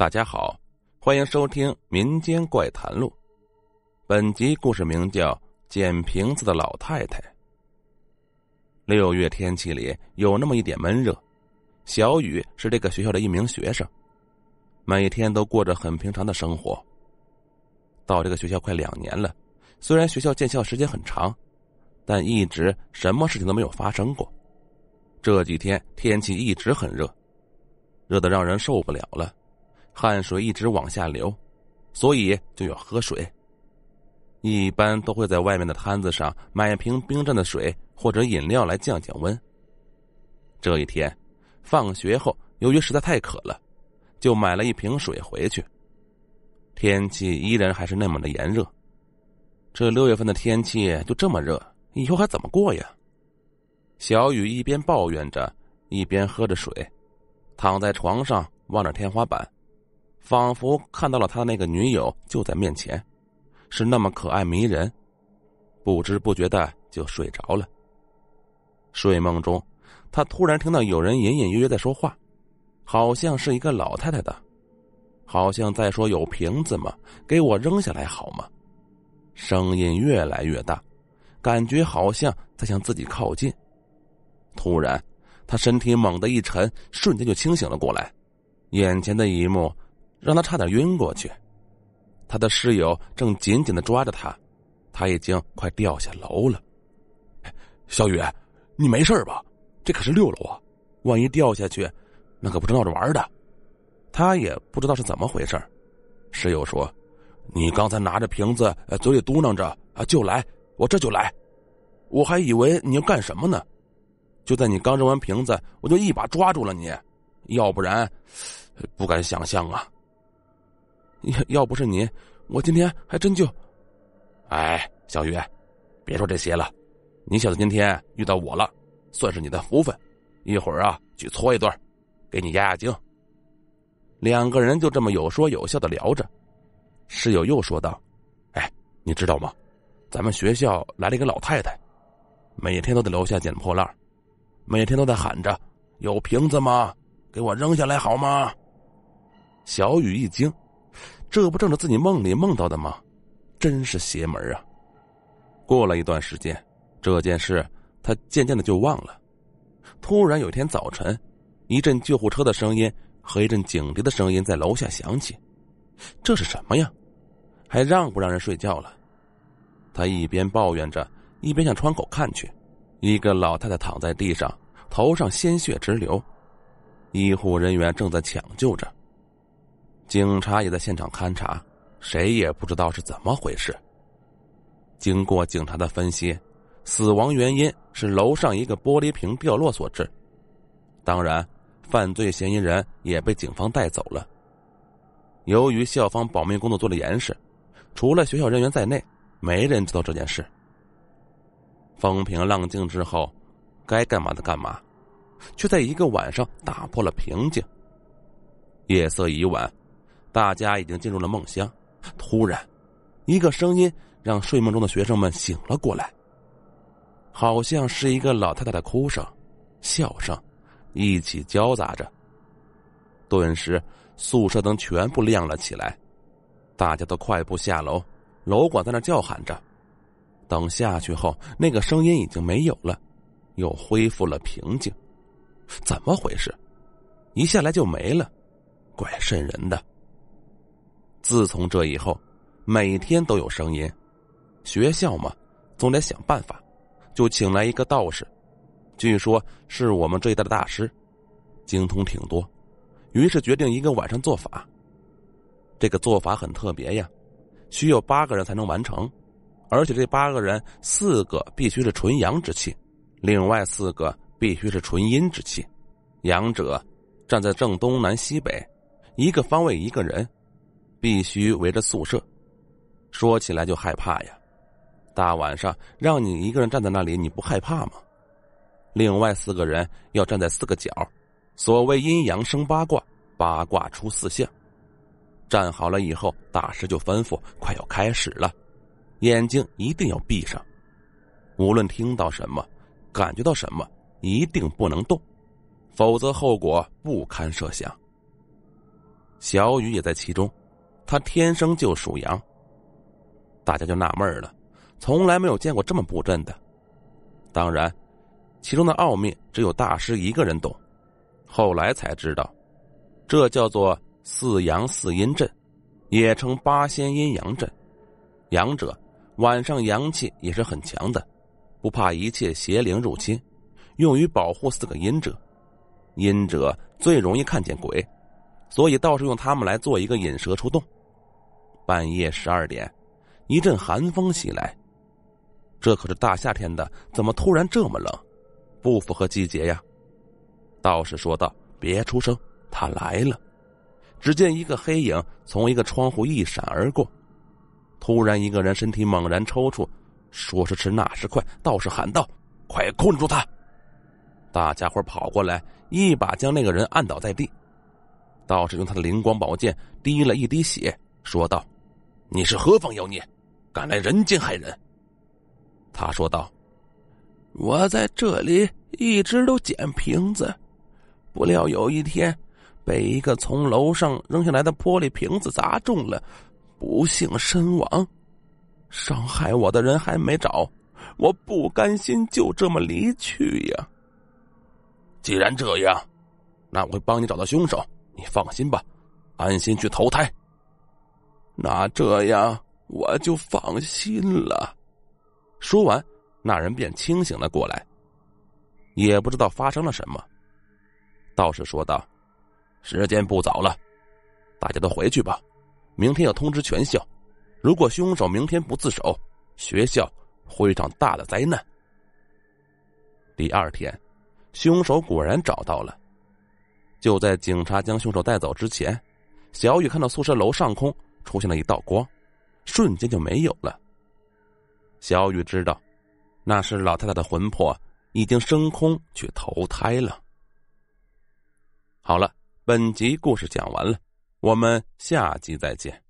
大家好，欢迎收听《民间怪谈录》。本集故事名叫《捡瓶子的老太太》。六月天气里有那么一点闷热，小雨是这个学校的一名学生，每天都过着很平常的生活。到这个学校快两年了，虽然学校建校时间很长，但一直什么事情都没有发生过。这几天天气一直很热，热的让人受不了了。汗水一直往下流，所以就要喝水。一般都会在外面的摊子上买瓶冰镇的水或者饮料来降降温。这一天，放学后由于实在太渴了，就买了一瓶水回去。天气依然还是那么的炎热，这六月份的天气就这么热，以后还怎么过呀？小雨一边抱怨着，一边喝着水，躺在床上望着天花板。仿佛看到了他那个女友就在面前，是那么可爱迷人，不知不觉的就睡着了。睡梦中，他突然听到有人隐隐约约在说话，好像是一个老太太的，好像在说：“有瓶子吗？给我扔下来好吗？”声音越来越大，感觉好像在向自己靠近。突然，他身体猛地一沉，瞬间就清醒了过来，眼前的一幕。让他差点晕过去，他的室友正紧紧的抓着他，他已经快掉下楼了。小雨，你没事吧？这可是六楼啊，万一掉下去，那可不是闹着玩的。他也不知道是怎么回事室友说：“你刚才拿着瓶子，嘴里嘟囔着啊，就来，我这就来。我还以为你要干什么呢，就在你刚扔完瓶子，我就一把抓住了你，要不然，不敢想象啊。”要要不是你，我今天还真就……哎，小雨，别说这些了。你小子今天遇到我了，算是你的福分。一会儿啊，去搓一顿，给你压压惊。两个人就这么有说有笑的聊着。室友又说道：“哎，你知道吗？咱们学校来了一个老太太，每天都在楼下捡破烂，每天都在喊着：‘有瓶子吗？给我扔下来好吗？’”小雨一惊。这不正是自己梦里梦到的吗？真是邪门啊！过了一段时间，这件事他渐渐的就忘了。突然有一天早晨，一阵救护车的声音和一阵警笛的声音在楼下响起。这是什么呀？还让不让人睡觉了？他一边抱怨着，一边向窗口看去。一个老太太躺在地上，头上鲜血直流，医护人员正在抢救着。警察也在现场勘查，谁也不知道是怎么回事。经过警察的分析，死亡原因是楼上一个玻璃瓶掉落所致。当然，犯罪嫌疑人也被警方带走了。由于校方保密工作做的严实，除了学校人员在内，没人知道这件事。风平浪静之后，该干嘛的干嘛，却在一个晚上打破了平静。夜色已晚。大家已经进入了梦乡，突然，一个声音让睡梦中的学生们醒了过来。好像是一个老太太的哭声、笑声，一起交杂着。顿时，宿舍灯全部亮了起来，大家都快步下楼。楼管在那叫喊着。等下去后，那个声音已经没有了，又恢复了平静。怎么回事？一下来就没了，怪瘆人的。自从这以后，每天都有声音。学校嘛，总得想办法，就请来一个道士，据说是我们这一代的大师，精通挺多。于是决定一个晚上做法。这个做法很特别呀，需要八个人才能完成，而且这八个人四个必须是纯阳之气，另外四个必须是纯阴之气。阳者站在正东南西北，一个方位一个人。必须围着宿舍，说起来就害怕呀！大晚上让你一个人站在那里，你不害怕吗？另外四个人要站在四个角，所谓阴阳生八卦，八卦出四象。站好了以后，大师就吩咐：快要开始了，眼睛一定要闭上，无论听到什么，感觉到什么，一定不能动，否则后果不堪设想。小雨也在其中，他天生就属羊。大家就纳闷了，从来没有见过这么布阵的。当然，其中的奥秘只有大师一个人懂。后来才知道，这叫做四阳四阴阵，也称八仙阴阳阵。阳者晚上阳气也是很强的，不怕一切邪灵入侵，用于保护四个阴者。阴者最容易看见鬼，所以倒是用他们来做一个引蛇出洞。半夜十二点，一阵寒风袭来，这可是大夏天的，怎么突然这么冷？不符合季节呀。道士说道：“别出声，他来了。”只见一个黑影从一个窗户一闪而过，突然一个人身体猛然抽搐，说时迟，那时快，道士喊道：“快控制住他！”大家伙跑过来，一把将那个人按倒在地。道士用他的灵光宝剑滴了一滴血，说道：“你是何方妖孽，敢来人间害人？”他说道：“我在这里一直都捡瓶子。”不料有一天，被一个从楼上扔下来的玻璃瓶子砸中了，不幸身亡。伤害我的人还没找，我不甘心就这么离去呀。既然这样，那我会帮你找到凶手。你放心吧，安心去投胎。那这样我就放心了。说完，那人便清醒了过来，也不知道发生了什么。道士说道：“时间不早了，大家都回去吧。明天要通知全校，如果凶手明天不自首，学校会一场大的灾难。”第二天，凶手果然找到了。就在警察将凶手带走之前，小雨看到宿舍楼上空出现了一道光，瞬间就没有了。小雨知道，那是老太太的魂魄已经升空去投胎了。好了，本集故事讲完了，我们下集再见。